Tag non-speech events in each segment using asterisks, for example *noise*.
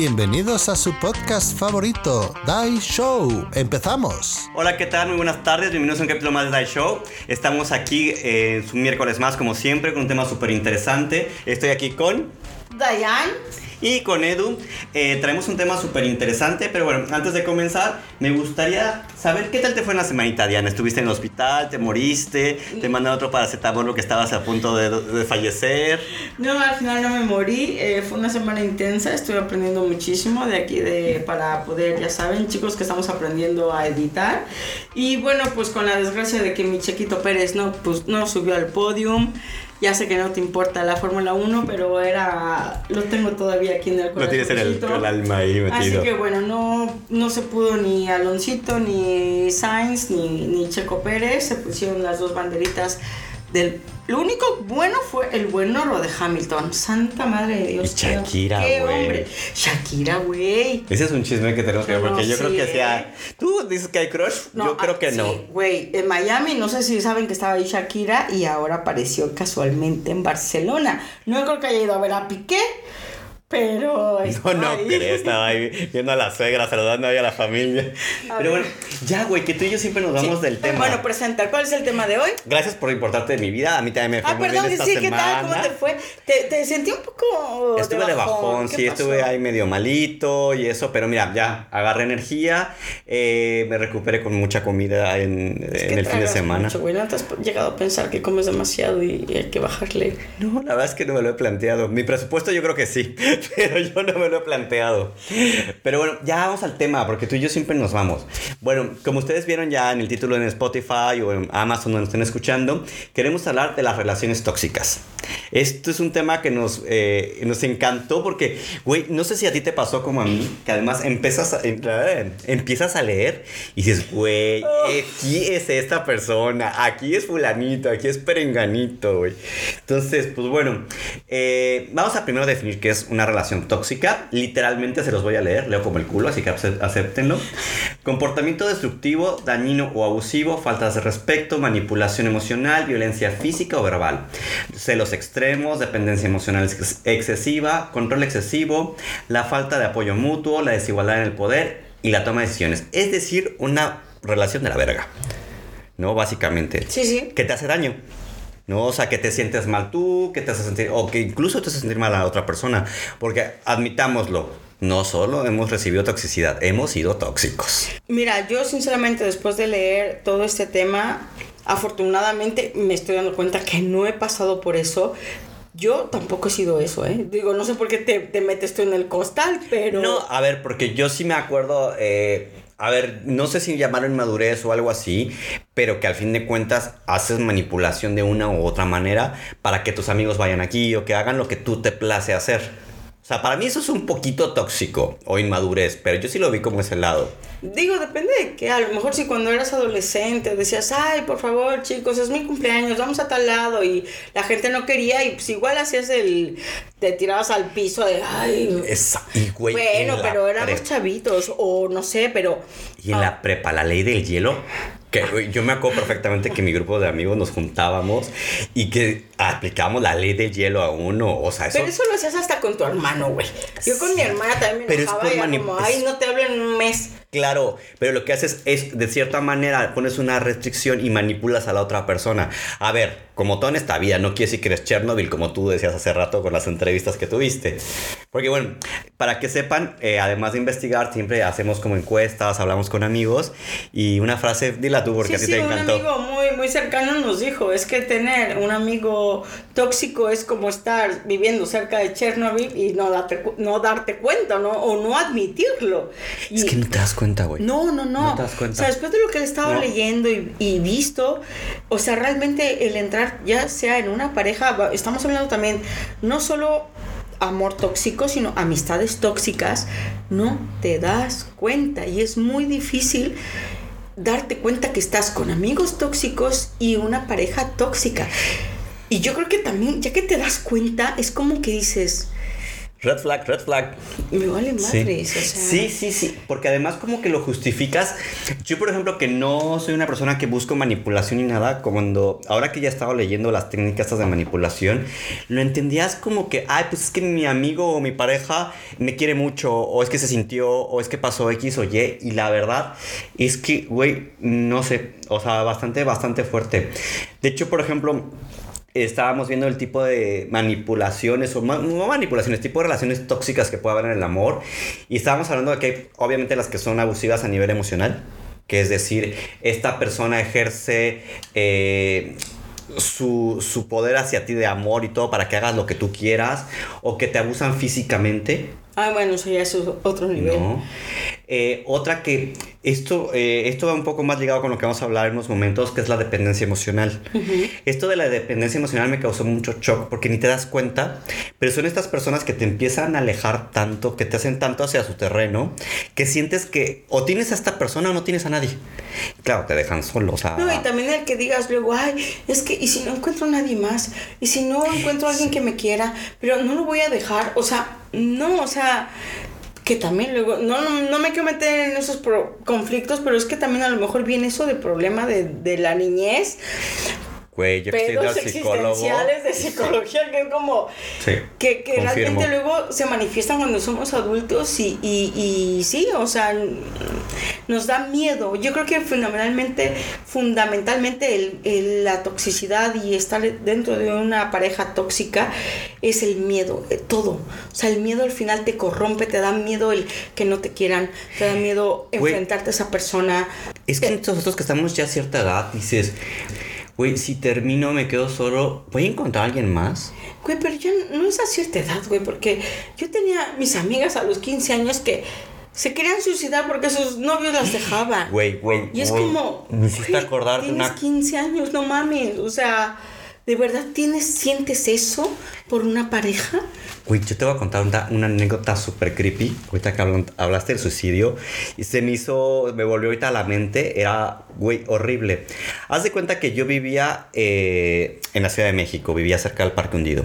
Bienvenidos a su podcast favorito, Die Show. Empezamos. Hola, ¿qué tal? Muy buenas tardes. Bienvenidos a un capítulo más de Die Show. Estamos aquí en su miércoles más, como siempre, con un tema súper interesante. Estoy aquí con Dayan. Y con Edu. Eh, traemos un tema súper interesante, pero bueno, antes de comenzar, me gustaría saber qué tal te fue en la semanita, Diana. ¿Estuviste en el hospital? ¿Te moriste? ¿Te mandaron otro paracetamol porque estabas a punto de, fallecer? No, al final no me morí. eh, fue una semana intensa. Estoy aprendiendo muchísimo de aquí de para poder, ya saben, chicos, que estamos aprendiendo a editar. Y bueno, pues con la desgracia de que mi Chequito Pérez no, pues, no subió al podium. Ya sé que no te importa la Fórmula 1, pero era. Lo tengo todavía aquí en el Lo tienes en el, alma ahí Así metido. que bueno, no, no se pudo ni Aloncito, ni Sainz, ni, ni Checo Pérez. Se pusieron las dos banderitas del... Lo único bueno fue el buen oro de Hamilton. Santa madre de Dios. Y Shakira, güey. Shakira, güey. Ese es un chisme que tenemos que ver, No, porque yo creo que sea... ¿Tú dices que hay crush? yo creo ah, que sí, no. Güey, en Miami, no sé si saben que estaba ahí Shakira y ahora apareció casualmente en Barcelona. No creo que haya ido a ver a Piqué, pero. No, no ahí. creo, estaba ahí viendo a la suegra, saludando ahí a la familia. A Pero ver. bueno, ya, güey, que tú y yo siempre nos vamos Sí. del tema. Bueno, presenta, ¿cuál es el tema de hoy? Gracias por importarte de mi vida. A mí también me fue Ah, muy perdón, bien esta sí, ¿qué semana. tal? ¿Cómo te fue? Te, te sentí un poco Estuve de bajón, ¿Qué sí, pasó? estuve ahí medio malito y eso, pero mira, ya agarré energía, eh, me recuperé con mucha comida en, Es que en el fin de semana. mucho, güey, ¿no te has llegado a pensar que comes demasiado y, y hay que bajarle? No, la verdad es que no me lo he planteado. Mi presupuesto yo creo que sí, *laughs* pero yo no me lo he planteado. Pero bueno, ya vamos al tema, porque tú y yo siempre nos vamos. Bueno, como ustedes vieron ya en el título en Spotify o en Amazon donde estén escuchando, queremos hablar de las relaciones tóxicas. Esto es un tema que nos, eh, nos encantó porque, güey, no sé si a ti te pasó como a mí, que además empiezas a, em- empiezas a leer y dices, güey, aquí es esta persona, aquí es fulanito, aquí es perenganito, güey. Entonces, pues bueno, eh, vamos a primero definir qué es una relación tóxica. Literalmente se los voy a leer, leo como el culo, así que acéptenlo. Comportamiento destructivo, dañino o abusivo, faltas de respeto, manipulación emocional, violencia física o verbal, celos extremos, dependencia emocional ex- excesiva, control excesivo, la falta de apoyo mutuo, la desigualdad en el poder y la toma de decisiones. Es decir, una relación de la verga. ¿No? Básicamente Sí, sí. que te hace daño. ¿No? O sea, que te sientes mal tú, que te hace sentir, o que incluso te hace sentir mal a la otra persona. Porque admitámoslo, no solo hemos recibido toxicidad, hemos sido tóxicos. Mira, yo sinceramente después de leer todo este tema, afortunadamente me estoy dando cuenta que no he pasado por eso. Yo tampoco he sido eso, ¿eh? Digo, no sé por qué te, te metes tú en el costal, pero... No, a ver, porque yo sí me acuerdo, eh, a ver, no sé si llamarlo inmadurez o algo así, pero que al fin de cuentas haces manipulación de una u otra manera para que tus amigos vayan aquí o que hagan lo que tú te place hacer. O sea, para mí eso es un poquito tóxico o inmadurez, pero yo sí lo vi como ese lado. Digo, depende de qué. A lo mejor si cuando eras adolescente decías, ay, por favor, chicos, es mi cumpleaños, vamos a tal lado. Y la gente no quería y pues igual hacías el... Te tirabas al piso de, ay... Esa, y güey, bueno, pero éramos chavitos o no sé, pero... Y en la prepa, la ley del hielo, que yo me acuerdo perfectamente que mi grupo de amigos nos juntábamos y que aplicábamos la ley del hielo a uno. O sea, eso. Pero eso lo hacías hasta con tu hermano, güey. Yo con mi hermana también me pero es por y como, ay, no te hablo en un mes. Claro, pero lo que haces es, de cierta manera, pones una restricción y manipulas a la otra persona. A ver, como todo en esta vida, no quiere decir que eres Chernobyl, como tú decías hace rato con las entrevistas que tuviste. Porque bueno, para que sepan, eh, además de investigar, siempre hacemos como encuestas, hablamos con amigos y una frase, dila tú porque Sí, a ti sí, te un encantó. amigo muy, muy cercano nos dijo, es que tener un amigo tóxico es como estar viviendo cerca de Chernobyl y no darte, no darte cuenta, ¿no? O no admitirlo. Es Y- que no te das cuenta, güey. No, no, no. No te das cuenta. O sea, después de lo que él estaba No. leyendo y, y visto, o sea, realmente el entrar ya sea en una pareja, estamos hablando también no solo amor tóxico, sino amistades tóxicas, no te das cuenta y es muy difícil darte cuenta que estás con amigos tóxicos y una pareja tóxica. Y yo creo que también, ya que te das cuenta, es como que dices, Red flag, red flag. Me vale Sí. madres, o sea. sí, sí, sí, porque además como que lo justificas. Yo, por ejemplo, que no soy una persona que busco manipulación ni nada, cuando ahora que ya he estado leyendo las técnicas estas de manipulación, lo entendías como que, ay, pues es que mi amigo o mi pareja me quiere mucho, o es que se sintió, o es que pasó X o Y, y la verdad es que, güey, no sé, o sea, bastante, bastante fuerte. De hecho, por ejemplo, estábamos viendo el tipo de manipulaciones, o no manipulaciones, tipo de relaciones tóxicas que puede haber en el amor. Y estábamos hablando de que hay, obviamente las que son abusivas a nivel emocional, que es decir, esta persona ejerce eh, su, su poder hacia ti de amor y todo para que hagas lo que tú quieras, o que te abusan físicamente. Ah, bueno, eso ya es otro nivel. No. Eh, otra que esto, eh, esto va un poco más ligado con lo que vamos a hablar en unos momentos, que es la dependencia emocional. Esto de la dependencia emocional me causó mucho shock porque ni te das cuenta, pero son estas personas que te empiezan a alejar tanto, que te hacen tanto hacia su terreno, que sientes que o tienes a esta persona o no tienes a nadie. Claro, te dejan solo, o sea... No, y también el que digas luego, ay, es que, y si no encuentro a nadie más, y si no encuentro a alguien que me quiera, pero no lo voy a dejar, o sea, no, o sea, que también luego, no, no, no me quiero meter en esos pro- conflictos, pero es que también a lo mejor viene eso de problema de, de la niñez, Güey, yo que al psicólogo... existenciales de psicología, que es como, Sí, que, que realmente luego se manifiestan cuando somos adultos y, y, y sí, o sea, nos da miedo. Yo creo que fundamentalmente, fundamentalmente el, el- la toxicidad y estar dentro de una pareja tóxica es el miedo, eh, todo. O sea, el miedo al final te corrompe, te da miedo el que no te quieran, te da miedo Güey. enfrentarte a esa persona. Es que nosotros que estamos ya a cierta edad, dices, güey, si termino, me quedo solo, ¿voy a encontrar a alguien más? Güey, pero ya no es a cierta edad, güey, porque yo tenía mis amigas a los 15 años que se querían suicidar porque sus novios las dejaban. Güey, güey. Y es como. Me hiciste acordar de una. 15 años, no mames. O sea, ¿de verdad tienes, sientes eso por una pareja? Güey, yo te voy a contar una, una anécdota súper creepy. Ahorita que hablaste del suicidio. Y se me hizo. Me volvió ahorita a la mente. Era, güey, horrible. Haz de cuenta que yo vivía eh, en la Ciudad de México. Vivía cerca del Parque Hundido.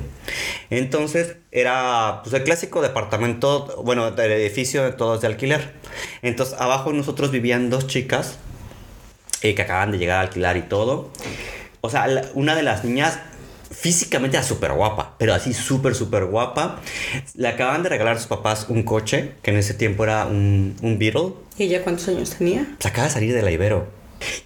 Entonces, era pues el clásico departamento. Bueno, del edificio de todos de alquiler. Entonces, abajo nosotros vivían dos chicas. eh, que acaban de llegar a alquilar y todo. O sea, la- una de las niñas físicamente era súper guapa, pero así súper, súper guapa. Le acaban de regalar a sus papás un coche, que en ese tiempo era un, un Beetle. ¿Y ella cuántos años tenía? Acaba de salir de la Ibero.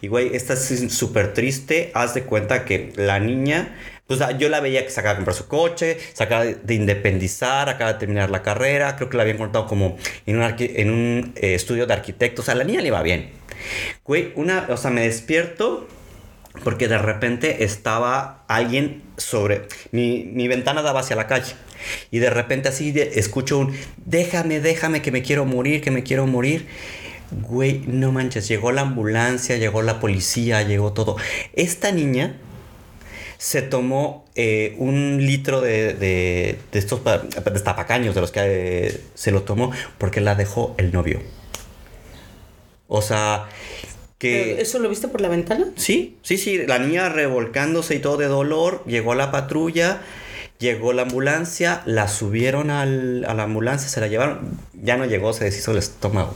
Y güey, esta es súper triste. Haz de cuenta que la niña, pues yo la veía que se acaba de comprar su coche, se acaba de independizar, acaba de terminar la carrera. Creo que la habían contado como en un, en un eh, estudio de arquitecto. O sea, la niña le iba bien. Güey, una, o sea, me despierto porque de repente estaba alguien sobre mi, mi ventana daba hacia la calle y de repente así de- escucho un déjame, déjame que me quiero morir, que me quiero morir. Güey, no manches, llegó la ambulancia, llegó la policía, llegó todo. Esta niña se tomó eh, un litro de, de, de estos pa- destapacaños de los que eh, se lo tomó porque la dejó el novio. O sea, que... ¿Eso lo viste por la ventana? Sí, sí, sí, la niña revolcándose y todo de dolor, llegó la patrulla, llegó la ambulancia, la subieron al- a la ambulancia, se la llevaron, ya no llegó, se deshizo el estómago.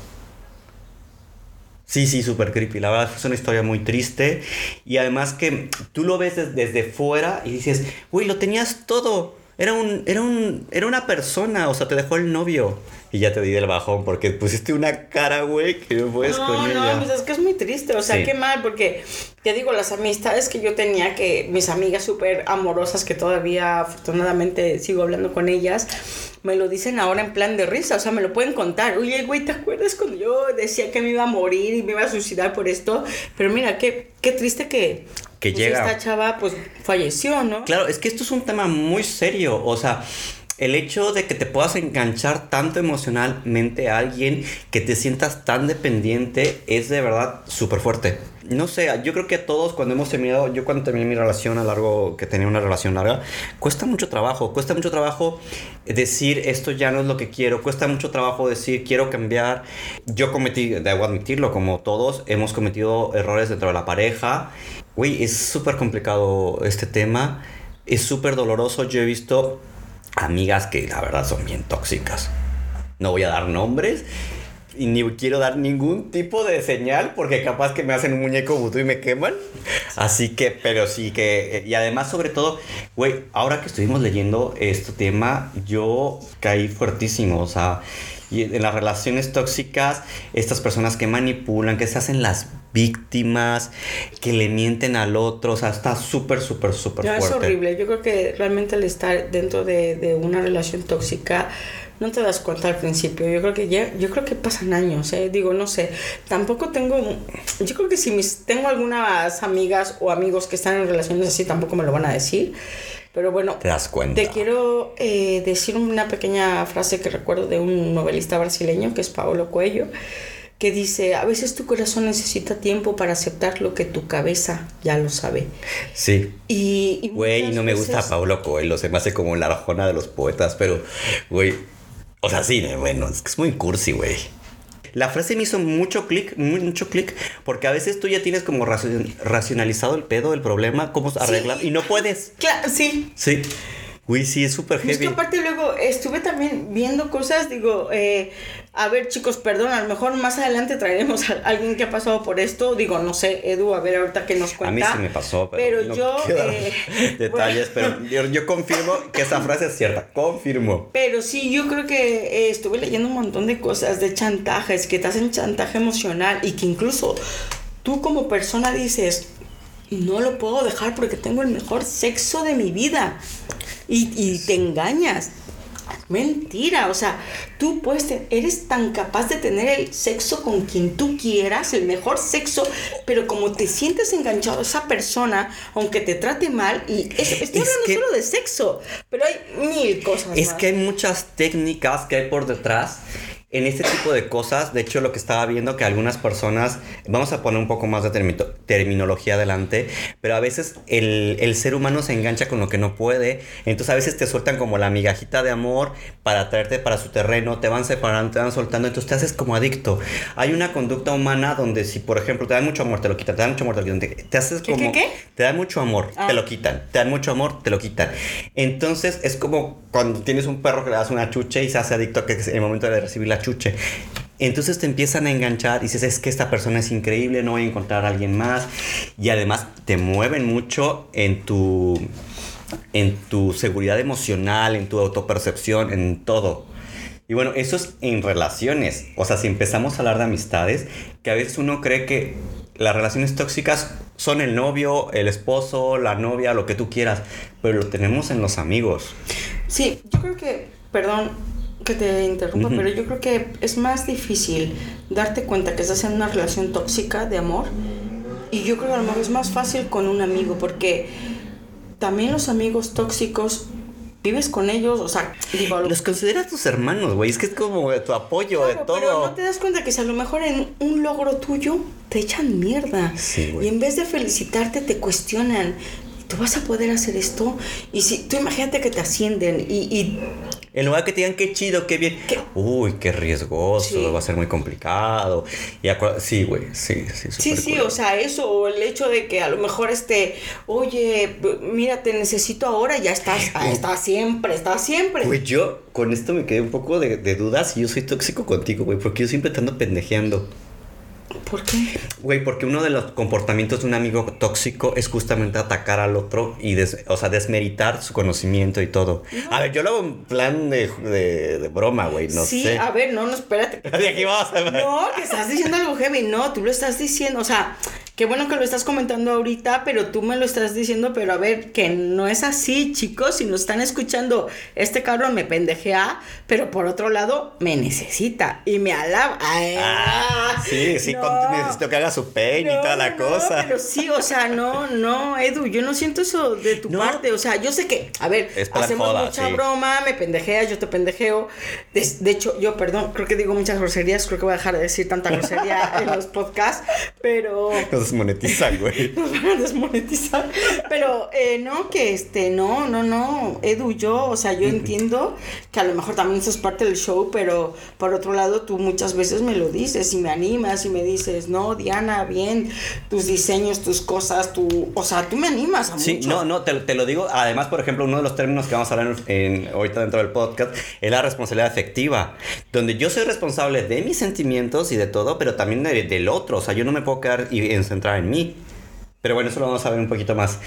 Sí, sí, súper creepy, la verdad es una historia muy triste y además que tú lo ves des- desde fuera y dices, güey, lo tenías todo, era un, era un, era una persona, o sea, te dejó el novio. Y ya te di del bajón porque pusiste una cara, güey, que no puedes no, con ella. no, pues es que es muy triste, o sea, Sí. qué mal, porque te digo, las amistades que yo tenía, que mis amigas súper amorosas, que todavía afortunadamente sigo hablando con ellas, me lo dicen ahora en plan de risa, o sea, me lo pueden contar. Oye, güey, ¿te acuerdas cuando yo decía que me iba a morir y me iba a suicidar por esto? Pero mira, qué, qué triste que, Que pues, llega. esta chava pues falleció, ¿no? Claro, es que esto es un tema muy serio. O sea, el hecho de que te puedas enganchar tanto emocionalmente a alguien, que te sientas tan dependiente, es de verdad súper fuerte. No sé, yo creo que todos cuando hemos terminado, yo cuando terminé mi relación a largo, que tenía una relación larga, cuesta mucho trabajo, cuesta mucho trabajo decir esto ya no es lo que quiero, cuesta mucho trabajo decir quiero cambiar. Yo cometí, debo admitirlo, como todos, hemos cometido errores dentro de la pareja. Güey, es súper complicado este tema, es súper doloroso, yo he visto amigas que la verdad son bien tóxicas. No voy a dar nombres y ni quiero dar ningún tipo de señal porque capaz que me hacen un muñeco vudú y me queman. Así que, pero sí que, y además sobre todo, güey, ahora que estuvimos leyendo este tema, yo caí fuertísimo, o sea, y en las relaciones tóxicas, estas personas que manipulan, que se hacen las víctimas, que le mienten al otro, o sea, está súper, súper, súper fuerte. Es horrible, yo creo que realmente al estar dentro de, de una relación tóxica, no te das cuenta al principio. Yo creo que ya, yo creo que pasan años, ¿eh? Digo, no sé. Tampoco tengo, yo creo que si mis, tengo algunas amigas o amigos que están en relaciones así, tampoco me lo van a decir. Pero bueno, te das cuenta. Te quiero eh, decir una pequeña frase que recuerdo de un novelista brasileño que es Paulo Coelho que dice, a veces tu corazón necesita tiempo para aceptar lo que tu cabeza ya lo sabe. Sí. Y, güey, no me gusta Paulo Coelho, se me hace como la arjona de los poetas, pero, güey, o sea, sí, bueno, es que es muy cursi, güey. La frase me hizo mucho clic, mucho clic, porque a veces tú ya tienes como racionalizado el pedo, el problema, cómo arreglar, y no puedes. Claro, sí. Sí. Uy, sí, es súper heavy. Es que aparte luego estuve también viendo cosas, digo, eh, a ver chicos, perdón, a lo mejor más adelante traeremos a alguien que ha pasado por esto, digo, no sé, Edu, a ver ahorita que nos cuenta. A mí sí me pasó, pero, yo... Eh, *laughs* detalles, pero *laughs* yo, confirmo que esa frase es cierta, confirmo. Pero sí, yo creo que eh, estuve leyendo un montón de cosas, de chantajes, que te hacen chantaje emocional y que incluso tú como persona dices, no lo puedo dejar porque tengo el mejor sexo de mi vida y, te engañas. Mentira, o sea, tú puedes, eres tan capaz de tener el sexo con quien tú quieras, el mejor sexo, pero como te sientes enganchado a esa persona, aunque te trate mal, y estoy hablando solo de sexo, pero hay mil cosas. Es que hay muchas técnicas que hay por detrás en este tipo de cosas, de hecho lo que estaba viendo que algunas personas, vamos a poner un poco más de terminología adelante, pero a veces el, ser humano se engancha con lo que no puede, entonces a veces te sueltan como la migajita de amor para traerte para su terreno, te van separando, te van soltando, entonces te haces como adicto. Hay una conducta humana donde si por ejemplo te dan mucho amor, te lo quitan, te dan mucho amor, te lo quitan, te, haces como... ¿Qué, Te dan mucho amor, te ah. lo quitan, te dan mucho amor, te lo quitan. Entonces es como cuando tienes un perro que le das una chuche y se hace adicto a que en el momento de recibir la chuche. Entonces te empiezan a enganchar y dices, es que esta persona es increíble, no voy a encontrar a alguien más. Y además te mueven mucho en tu, en tu seguridad emocional, en tu autopercepción, en todo. Y bueno, eso es en relaciones. O sea, si empezamos a hablar de amistades, que a veces uno cree que las relaciones tóxicas son el novio, el esposo, la novia, lo que tú quieras, pero lo tenemos en los amigos. Sí, yo creo que, perdón que te interrumpa, pero yo creo que es más difícil darte cuenta que estás en una relación tóxica de amor y yo creo que a lo mejor es más fácil con un amigo porque también los amigos tóxicos vives con ellos, o sea, digo, los consideras tus hermanos, güey, es que es como tu apoyo de todo. Pero no te das cuenta que si a lo mejor en un logro tuyo te echan mierda. y en vez de felicitarte te cuestionan. ¿Tú vas a poder hacer esto? Y si tú imagínate que te ascienden y, y en lugar que te digan qué chido, qué bien. Uy, qué riesgoso, va a ser muy complicado. Y sí, güey, sí, sí. Sí, sí, o sea, eso, o el hecho de que a lo mejor este, oye, mira, te necesito ahora, ya estás, ah, *laughs* está siempre, está siempre. Güey, yo con esto me quedé un poco de, de dudas y yo soy tóxico contigo, güey, porque yo siempre te ando pendejeando. ¿Por qué? Güey, porque uno de los comportamientos de un amigo tóxico es justamente atacar al otro y, o sea, desmeritar su conocimiento y todo. A ver, yo lo hago en plan de, de, broma, güey, no sé. Sí, a ver, no, no, espérate. *laughs* De aquí vamos a ver. No, que estás diciendo algo heavy, no, tú lo estás diciendo, o sea, Qué bueno que lo estás comentando ahorita, pero tú me lo estás diciendo, pero a ver, que no es así, chicos, si nos están escuchando, este cabrón me pendejea, pero por otro lado, me necesita y me alaba. ah, sí, sí, necesito que haga su peine y toda la cosa. Pero sí, o sea, no, no, Edu, yo no siento eso de tu parte, o sea, yo sé que, a ver, hacemos mucha broma, me pendejeas, yo te pendejeo. De, de, hecho, yo, perdón, creo que digo muchas groserías, creo que voy a dejar de decir tanta grosería *laughs* en los podcasts, pero desmonetizan, *laughs* güey. Nos van a desmonetizar. Pero eh, no, que este, no, no, no. Edu, yo, o sea, yo entiendo que a lo mejor también eso es parte del show, pero por otro lado, tú muchas veces me lo dices y me animas y me dices, no, Diana, bien, tus diseños, tus cosas, tu. O sea, tú me animas a Sí, mucho. no, no, te, te lo digo. Además, por ejemplo, uno de los términos que vamos a hablar en, ahorita dentro del podcast es la responsabilidad efectiva, donde yo soy responsable de mis sentimientos y de todo, pero también de- del otro. O sea, yo no me puedo quedar y en centrar en mí. Pero bueno, eso lo vamos a ver un poquito más.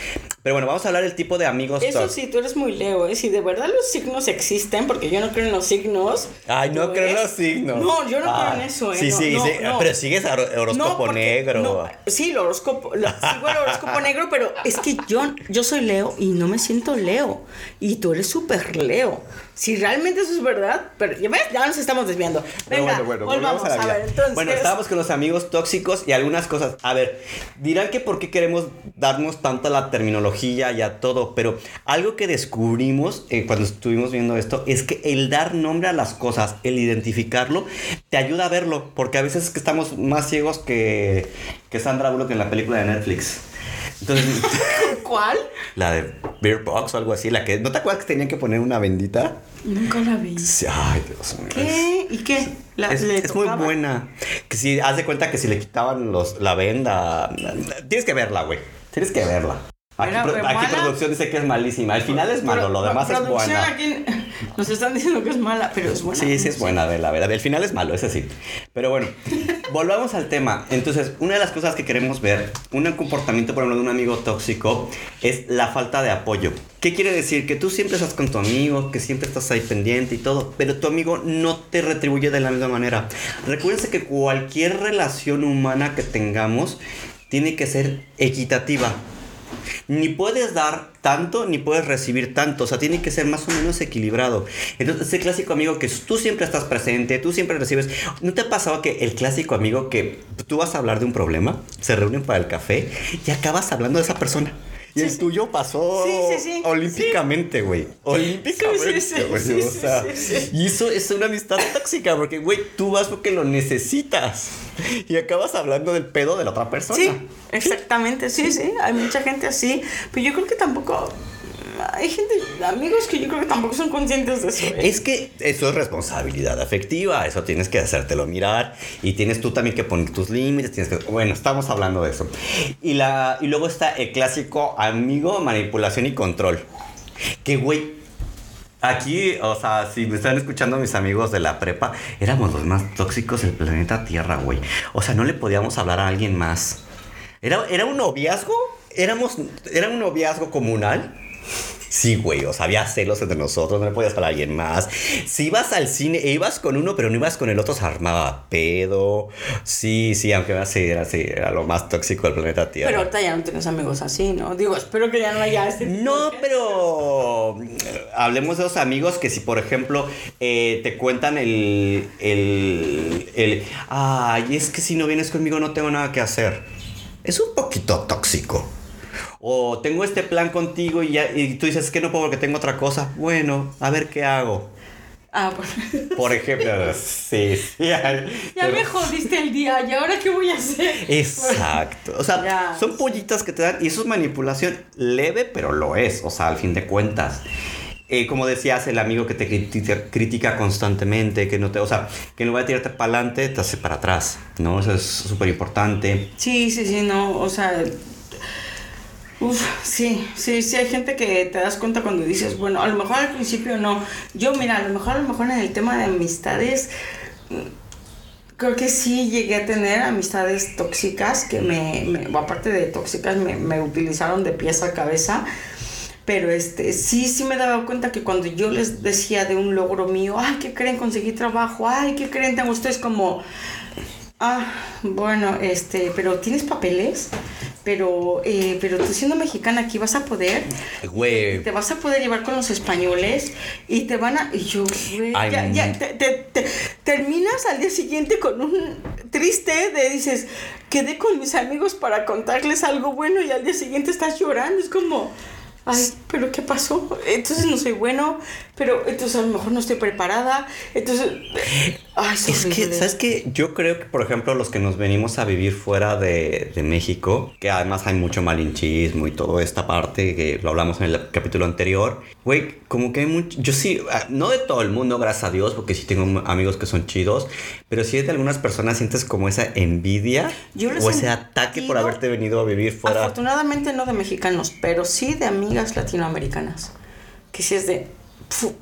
Pero bueno, vamos a hablar del tipo de amigos. Eso sí, tú eres muy Leo, ¿eh? Si de verdad los signos existen, porque yo no creo en los signos. Ay, no ¿tú creo en los signos. No, yo no Ah, creo en eso, ¿eh? Sí, No, sí, no, sí. no. Pero sigues a hor- horóscopo negro. sí, el horóscopo, sigo el horóscopo negro, pero es que yo, yo soy Leo y no me siento Leo. Y tú eres súper Leo. Si realmente eso es verdad, pero ya ves, ya nos estamos desviando. Venga, bueno, bueno, volvamos volvamos a, la ver. vida. Entonces, bueno, estábamos con los amigos tóxicos y algunas cosas. A ver, dirán que por qué queremos darnos tanto a la terminología y a todo, pero algo que descubrimos eh, cuando estuvimos viendo esto es que el dar nombre a las cosas, el identificarlo, te ayuda a verlo, porque a veces es que estamos más ciegos que, que Sandra Bullock en la película de Netflix. Entonces, *laughs* ¿cuál? la de Beer Box o algo así, la que, ¿no te acuerdas que tenían que poner una bendita? Nunca la vi. Sí, Ay, Dios mío. ¿Qué? ¿Y qué? La- es, le es muy buena. Que si haz de cuenta que si le quitaban los, la venda. Tienes que verla, güey. Tienes que verla. Aquí, Era pro- aquí producción dice que es malísima. El final es malo, Pero lo demás es buena. aquí nos están diciendo que es mala, pero es buena. Sí, sí es buena, de la verdad. El final es malo, ese sí. Pero bueno, *laughs* volvamos al tema. Entonces, una de las cosas que queremos ver, un comportamiento, por ejemplo, de un amigo tóxico, es la falta de apoyo. ¿Qué quiere decir? Que tú siempre estás con tu amigo, que siempre estás ahí pendiente y todo, pero tu amigo no te retribuye de la misma manera. Recuérdense que cualquier relación humana que tengamos tiene que ser equitativa. Ni puedes dar tanto, ni puedes recibir tanto. O sea, tiene que ser más o menos equilibrado. Entonces, ese clásico amigo que tú siempre estás presente, tú siempre recibes. ¿No te ha pasado que el clásico amigo que tú vas a hablar de un problema, se reúnen para el café y acabas hablando de esa persona? Y el tuyo pasó Sí, olímpicamente, güey. Olímpicamente, güey. O sea, sí, sí. y eso es una amistad tóxica, porque, güey, tú vas porque lo necesitas. Y acabas hablando del pedo de la otra persona. Sí, exactamente, sí, sí. Hay mucha gente así. Pero yo creo que tampoco. Hay gente, amigos que yo creo que tampoco son conscientes de eso. ¿eh? Es que eso es responsabilidad afectiva, eso tienes que hacértelo mirar y tienes tú también que poner tus límites, tienes que... Bueno, estamos hablando de eso. Y, la, y luego está el clásico amigo, manipulación y control. Que, güey, aquí, o sea, si me están escuchando mis amigos de la prepa, éramos los más tóxicos del planeta Tierra, güey. O sea, no le podíamos hablar a alguien más. ¿Era, era un noviazgo? ¿Éramos, ¿Era un noviazgo comunal? Sí, güey, o sea, había celos entre nosotros, no le podías para alguien más. Si ibas al cine, e ibas con uno, pero no ibas con el otro, se armaba pedo. Sí, sí, aunque era así, era así, era lo más tóxico del planeta Tierra. Pero ahorita ya no tienes amigos así, ¿no? Digo, espero que ya no haya este No, pero eh, hablemos de los amigos que si, por ejemplo, eh, te cuentan el, el, el, ay, es que si no vienes conmigo no tengo nada que hacer. Es un poquito tóxico. O tengo este plan contigo y, ya, y tú dices "Es que no puedo porque tengo otra cosa. Bueno, a ver qué hago. Ah, bueno. *laughs* Por ejemplo, sí, sí. Ya pero- me jodiste el día, ¿y ahora qué voy a hacer? Exacto. O sea, Ya. son pollitas que te dan. Y eso es manipulación leve, pero lo es. O sea, al fin de cuentas. Eh, como decías, el amigo que te critica, critica constantemente, que no te, o sea, que en lugar de tirarte para adelante, te hace para atrás, ¿no? Eso es súper importante. Sí, sí, sí, no, o sea, uf, sí, sí, sí, hay gente que te das cuenta cuando dices, bueno, a lo mejor al principio no, yo mira, a lo mejor, a lo mejor en el tema de amistades, mm, creo que sí llegué a tener amistades tóxicas que me, me- aparte de tóxicas, me, me utilizaron de pies a cabeza. Pero este, sí, sí me daba cuenta que cuando yo les decía de un logro mío, ay, ¿qué creen? Conseguí trabajo, ay, ¿qué creen? Tengo ustedes como, Ah, bueno, este, pero tienes papeles, pero, eh, pero tú siendo mexicana aquí vas a poder, Güey. te vas a poder llevar con los españoles y te van a, y yo, güey, Ay, ya, ya, mm. te, te- te- terminas al día siguiente con un triste de dices, quedé con mis amigos para contarles algo bueno y al día siguiente estás llorando, es como, ay, pero ¿qué pasó? Entonces no soy bueno, pero entonces a lo mejor no estoy preparada, entonces... Ay, es, que, ¿sabes qué? Yo creo que, por ejemplo, los que nos venimos a vivir fuera de, de México, que además hay mucho malinchismo y toda esta parte, que lo hablamos en el capítulo anterior, güey, como que hay mucho... Yo sí, ah, no de todo el mundo, gracias a Dios, porque sí tengo amigos que son chidos, pero sí de algunas personas sientes como esa envidia o ese ataque por haberte venido a vivir fuera. Afortunadamente no de mexicanos, pero sí de amigas latinoamericanas. Que si es de,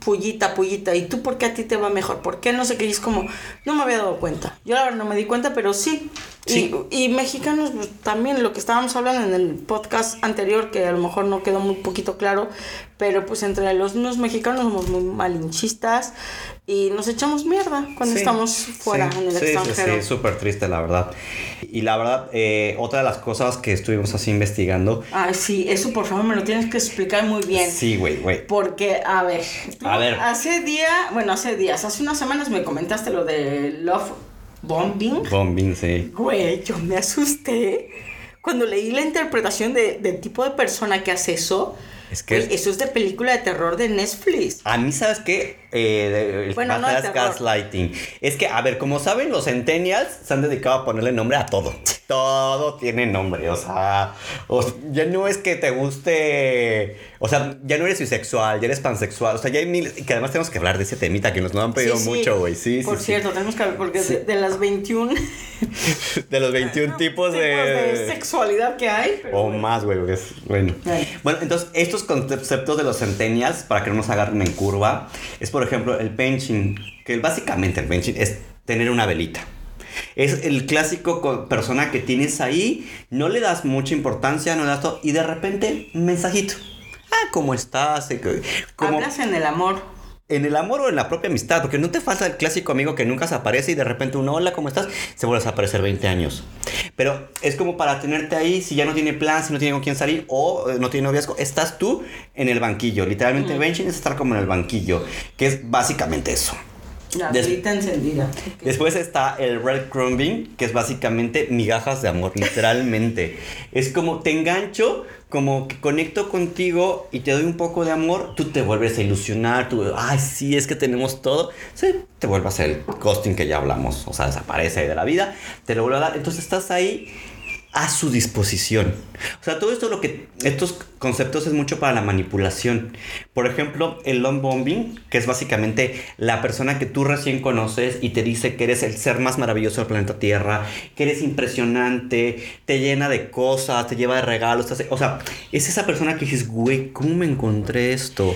pullita, pullita, ¿y tú por qué a ti te va mejor? ¿Por qué no sé qué? Y es como, no me había dado cuenta. Yo la verdad no me di cuenta, pero sí. Y, y, mexicanos, pues, también lo que estábamos hablando en el podcast anterior, que a lo mejor no quedó muy poquito claro, pero pues entre los mexicanos somos muy malinchistas y nos echamos mierda cuando estamos fuera en el extranjero. Sí, sí, súper triste, la verdad. Y la verdad, eh, otra de las cosas que estuvimos así investigando. Ah, sí, eso por favor me lo tienes que explicar muy bien. Sí, güey, güey. Porque, a ver, a ver. Hace día, bueno, hace días, hace unas semanas me comentaste lo de Love Bombing. Bombing, sí. Güey, yo me asusté cuando leí la interpretación de, del tipo de persona que hace eso. Es que eso es de película de terror de Netflix. A mí, ¿sabes qué? Eh, el bueno, no es gaslighting. Es que, a ver, como saben, los centennials se han dedicado a ponerle nombre a todo. *laughs* Todo tiene nombre. O sea, ya no es que te guste. O sea, ya no eres bisexual, ya eres pansexual. O sea, ya hay mil. Que además tenemos que hablar de ese temita que nos lo han pedido mucho, güey. Sí, Por cierto, tenemos que hablar, porque de, las 21. *laughs* de los 21 *laughs* tipos, de... de. sexualidad que hay. o más, güey. Bueno. Bueno, entonces, estos conceptos de los centennials, para que no nos agarren en curva, es por ejemplo, el benching, que básicamente el benching es tener una velita. Es el clásico persona que tienes ahí, no le das mucha importancia, no le das todo, y de repente, un mensajito. Ah, ¿cómo estás? ¿Cómo... Hablas en el amor en el amor o en la propia amistad, porque no te falta el clásico amigo que nunca se aparece y de repente un hola, ¿cómo estás? Se vuelve a aparecer 20 años. Pero es como para tenerte ahí, si ya no tiene plan, si no tiene con quién salir o eh, no tiene noviazgo, estás tú en el banquillo. Literalmente el benching es estar como en el banquillo, que es básicamente eso. La encendida. Después está el red crumbing, que es básicamente migajas de amor, literalmente. es como te engancho, como que conecto contigo y te doy un poco de amor, tú te vuelves a ilusionar, tú, ay, sí, es que tenemos todo. Sí, te vuelves a hacer el costing que ya hablamos, o sea, desaparece de la vida, te lo vuelvo a dar. Entonces estás ahí a su disposición. O sea, todo esto lo que estos conceptos es mucho para la manipulación. Por ejemplo, el long bombing, que es básicamente la persona que tú recién conoces y te dice que eres el ser más maravilloso del planeta Tierra, que eres impresionante, te llena de cosas, te lleva de regalos, o sea, es esa persona que dices, "Güey, ¿cómo me encontré esto?"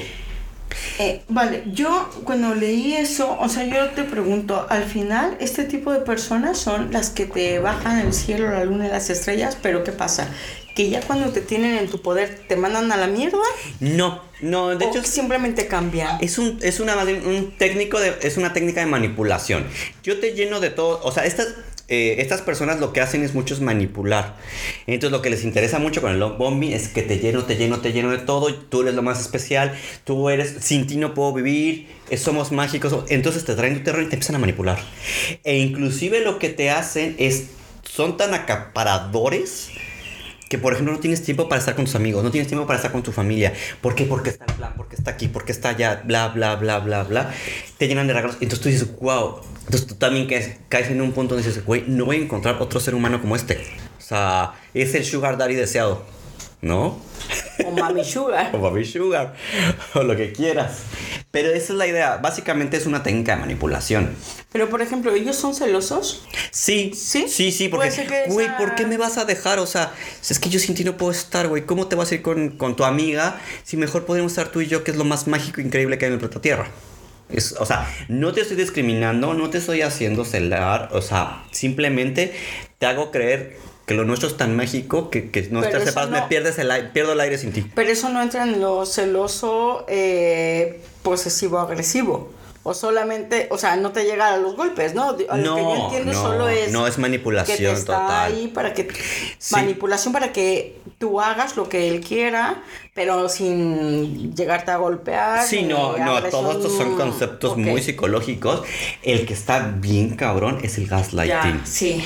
Eh, vale, yo cuando leí eso, o sea, yo te pregunto, al final, este tipo de personas son las que te bajan el cielo, la luna y las estrellas, pero ¿qué pasa? Que ya cuando te tienen en tu poder, ¿te mandan a la mierda? No, no, de hecho... simplemente cambia. Es, un, es una, un técnico de, es una técnica de manipulación. Yo te lleno de todo, o sea, estas eh, estas personas lo que hacen es mucho manipular. Entonces lo que les interesa mucho con el love bombing es que te lleno, te lleno, te lleno de todo. Tú eres lo más especial. Tú eres, sin ti no puedo vivir. Eh, somos mágicos. Entonces te traen tu terror y te empiezan a manipular. E inclusive lo que te hacen es, son tan acaparadores que por ejemplo no tienes tiempo para estar con tus amigos, no tienes tiempo para estar con tu familia. ¿Por qué? Porque está en plan, porque está aquí, porque está allá, bla, bla, bla, bla, bla. Te llenan de regalos. Entonces tú dices, wow. Entonces tú también caes, en un punto donde dices, güey, no voy a encontrar otro ser humano como este. O sea, es el sugar daddy deseado, ¿no? O mami sugar. *laughs* o mami sugar. O lo que quieras. Pero esa es la idea. Básicamente es una técnica de manipulación. Pero, por ejemplo, ¿ellos son celosos? Sí. ¿Sí? Sí, sí, porque, güey, ¿por qué me vas a dejar? O sea, es que yo sin ti no puedo estar, güey. ¿Cómo te vas a ir con, con, tu amiga si mejor podemos estar tú y yo, que es lo más mágico e increíble que hay en el planeta Tierra? Es, o sea, no te estoy discriminando, no te estoy haciendo celar, o sea, simplemente te hago creer que lo nuestro es tan mágico que, que no estás sepas, me pierdes el pierdo el aire sin ti. Pero eso no entra en lo celoso eh, posesivo agresivo. O solamente, o sea, no te llega a los golpes, ¿no? no, lo que yo entiendo solo es. No es manipulación que está total. ahí para que. Manipulación para que tú hagas lo que él quiera, pero sin llegarte a golpear. Sí, no, no, todos estos son conceptos muy psicológicos. El que está bien cabrón es el gaslighting. sí.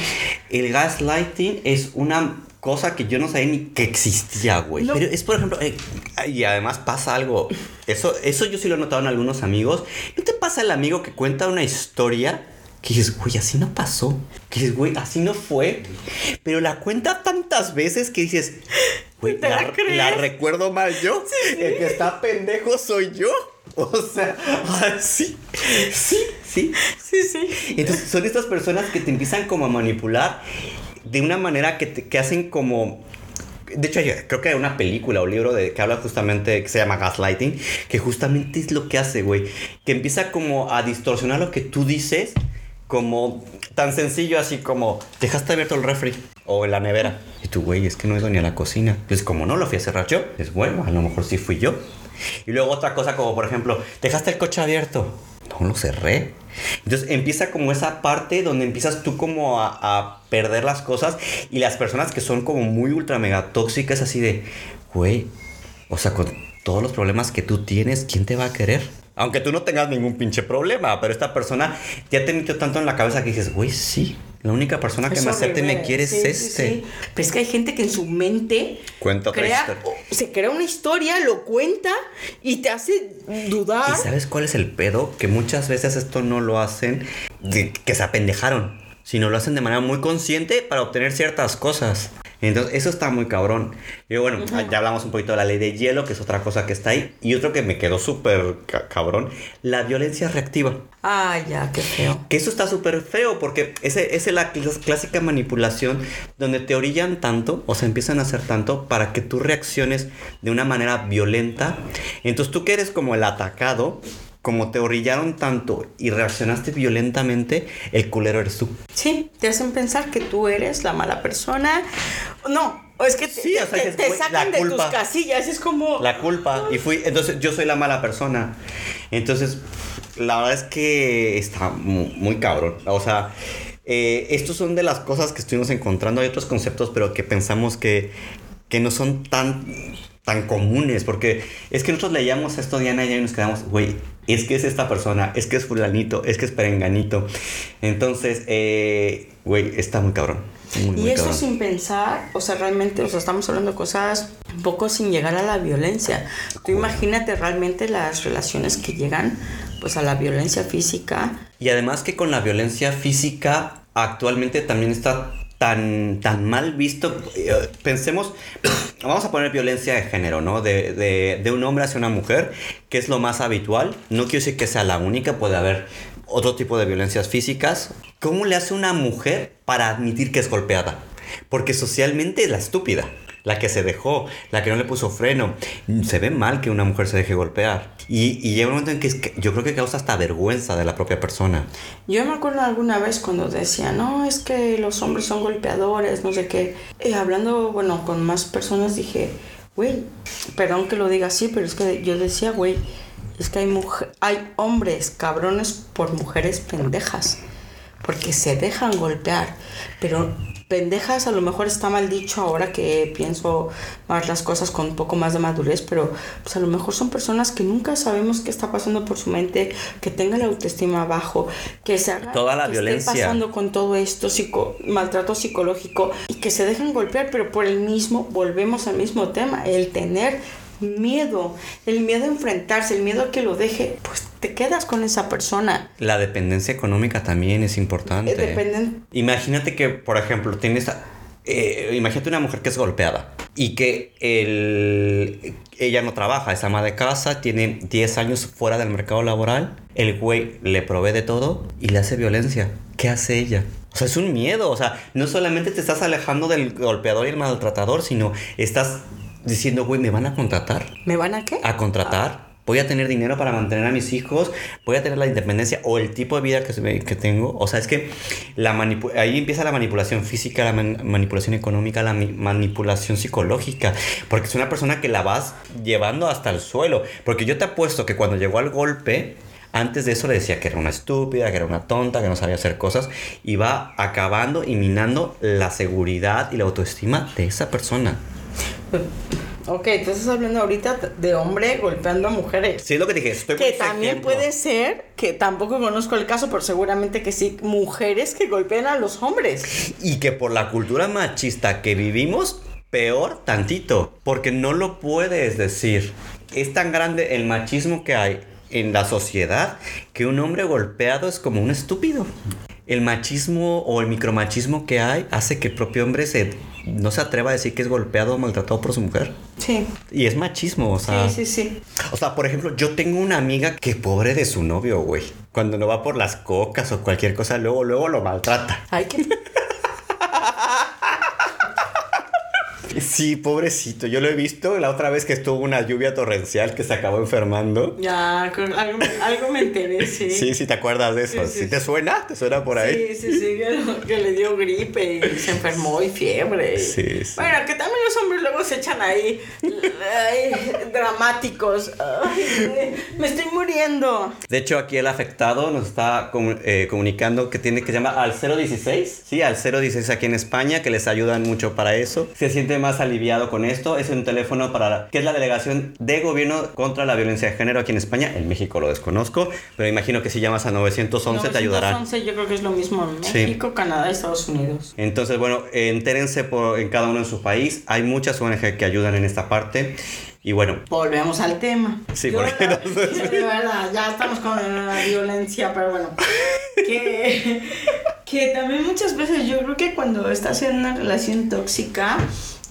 El gaslighting es una cosa que yo no sabía ni que existía, güey. No. Pero es, por ejemplo, eh, y además pasa algo. Eso, eso yo sí lo he notado en algunos amigos. ¿No te pasa el amigo que cuenta una historia? Que dices, güey, así no pasó. Que dices, güey, así no fue. Pero la cuenta tantas veces que dices, güey, ¿Te la la, crees? la recuerdo mal yo. El que está pendejo soy yo. O sea, *laughs* así. Sí, sí. Sí, sí. Entonces son estas personas que te empiezan como a manipular de una manera que, te- que hacen como... De hecho, creo que hay una película o libro de, que habla justamente, que se llama Gaslighting, que justamente es lo que hace, güey. Que empieza como a distorsionar lo que tú dices, como tan sencillo así como, dejaste abierto el refri o la nevera. Y tú, güey, es que no he ido ni a la cocina. Pues como no, lo fui a cerrar yo. Es bueno, a lo mejor sí fui yo. Y luego otra cosa como, por ejemplo, dejaste el coche abierto. No lo cerré. Entonces empieza como esa parte donde empiezas tú como a, a perder las cosas y las personas que son como muy ultra mega tóxicas así de, güey, o sea, con todos los problemas que tú tienes, ¿quién te va a querer? Aunque tú no tengas ningún pinche problema, pero esta persona ya te metió tanto en la cabeza que dices, güey, sí, la única persona que Es me acepta y me quiere Sí, es sí, este. sí. Pero es que hay gente que en su mente Cuenta otra crea, se crea una historia, lo cuenta y te hace dudar. ¿Y sabes cuál es el pedo? Que muchas veces esto no lo hacen que se apendejaron, sino lo hacen de manera muy consciente para obtener ciertas cosas. Entonces, eso está muy cabrón. Y bueno, ya hablamos un poquito de la ley de hielo, que es otra cosa que está ahí. Y otro que me quedó súper ca- cabrón, la violencia reactiva. Ay, ya, qué feo. Que eso está súper feo porque ese, esa es la clásica manipulación donde te orillan tanto o se empiezan a hacer tanto para que tú reacciones de una manera violenta. Entonces tú que eres como el atacado, como te orillaron tanto y reaccionaste violentamente, el culero eres tú. Sí, te hacen pensar que tú eres la mala persona. No, o es que te, Sí, o sea, te- te sacan de culpa. tus casillas. Es como. La culpa. Y fui, entonces yo soy la mala persona. Entonces, la verdad es que está muy, muy cabrón. O sea, eh, estos son de las cosas que estuvimos encontrando. Hay otros conceptos, pero que pensamos que, que no son tan, tan comunes. Porque es que nosotros leíamos esto, Diana, y nos quedamos, güey, es que es esta persona, es que es fulanito, es que es perenganito. Entonces, eh, güey, está muy cabrón. Muy, Y muy eso cabrón. sin pensar, o sea, realmente, o sea, estamos hablando de cosas un poco sin llegar a la violencia. Tú imagínate realmente las relaciones que llegan, pues, a la violencia física. Y además que con la violencia física actualmente también está tan, tan mal visto. Eh, Pensemos, *clears throat* vamos a poner violencia de género, ¿no? De, de, de un hombre hacia una mujer, que es lo más habitual. No quiero decir que sea la única, puede haber otro tipo de violencias físicas. ¿Cómo le hace una mujer para admitir que es golpeada? Porque socialmente es la estúpida. La que se dejó, la que no le puso freno. Se ve mal que una mujer se deje golpear. Y, y llega un momento en que, es que yo creo que causa hasta vergüenza de la propia persona. Yo me acuerdo alguna vez cuando decía, no, es que los hombres son golpeadores, no sé qué. Y hablando, bueno, con más personas dije, güey, perdón que lo diga así, pero es que yo decía, güey, es que hay, mujer, hay hombres cabrones por mujeres pendejas. Porque se dejan golpear. Pero pendejas a lo mejor está mal dicho ahora que pienso más las cosas con un poco más de madurez, pero pues a lo mejor son personas que nunca sabemos qué está pasando por su mente, que tenga la autoestima bajo, que se Toda la que esté pasando con todo esto, psico, maltrato psicológico y que se dejan golpear, pero por el mismo, volvemos al mismo tema, el tener miedo, el miedo a enfrentarse, el miedo a que lo deje, pues te quedas con esa persona. La dependencia económica también es importante. Dependen- Imagínate que, por ejemplo, tienes... eh, imagínate una mujer que es golpeada y que el, ella no trabaja, es ama de casa, tiene 10 años fuera del mercado laboral, el güey le provee de todo y le hace violencia. ¿Qué hace ella? O sea, es un miedo. O sea, no solamente te estás alejando del golpeador y el maltratador, sino estás diciendo, güey, ¿me van a contratar? ¿Me van a qué? a contratar. Voy a tener dinero para mantener a mis hijos, voy a tener la independencia o el tipo de vida que, que tengo. O sea, es que la ahí empieza la manipulación física, la man- manipulación económica, la manipulación psicológica. Porque es una persona que la vas llevando hasta el suelo. Porque yo te apuesto que cuando llegó al golpe, antes de eso le decía que era una estúpida, que era una tonta, que no sabía hacer cosas. Y va acabando y minando la seguridad y la autoestima de esa persona. *laughs* Ok, entonces hablando ahorita de hombre golpeando a mujeres. Sí, es lo que dije. Estoy Que también ejemplo. puede ser, que tampoco conozco el caso, pero seguramente que sí, mujeres que golpean a los hombres. *laughs* Y que por la cultura machista que vivimos, peor tantito. Porque no lo puedes decir. Es tan grande el machismo que hay en la sociedad que un hombre golpeado es como un estúpido. El machismo o el micromachismo que hay hace que el propio hombre se, no se atreva a decir que es golpeado o maltratado por su mujer. Sí, Y es machismo, o sea. sí, sí, sí. O sea, por ejemplo, yo tengo una amiga que pobre de su novio, güey. Cuando no va por las cocas o cualquier cosa, luego, luego lo maltrata. Ay, que... *laughs* Sí, pobrecito. Yo lo he visto la otra vez que estuvo una lluvia torrencial que se acabó enfermando. Ya, con- algo, algo me enteré, *laughs* sí. Sí, sí, te acuerdas de eso. Sí, ¿Sí, sí, te suena? ¿Te suena por ahí? Sí, sí, sí, que, que le dio gripe y se enfermó y fiebre. Sí, sí. Bueno, que también los hombres luego se echan ahí, ay, dramáticos. Ay, me estoy muriendo. De hecho, aquí el afectado nos está eh, comunicando que tiene que llamar al 016. Sí, al 016 aquí en España, que les ayudan mucho para eso. Se siente más aliviado con esto. Es un teléfono para que es la delegación de gobierno contra la violencia de género aquí en España. En México lo desconozco, pero imagino que si llamas a 911 te ayudarán. 911 yo creo que es lo mismo en Sí. México, Canadá y Estados Unidos. Entonces, bueno, entérense por, en cada uno en su país. Hay muchas ONG que ayudan en esta parte. Y bueno, Volvemos al tema. Sí, Yo, porque no sé de verdad, ya estamos con la violencia, pero bueno. Que, que también muchas veces yo creo que cuando estás en una relación tóxica,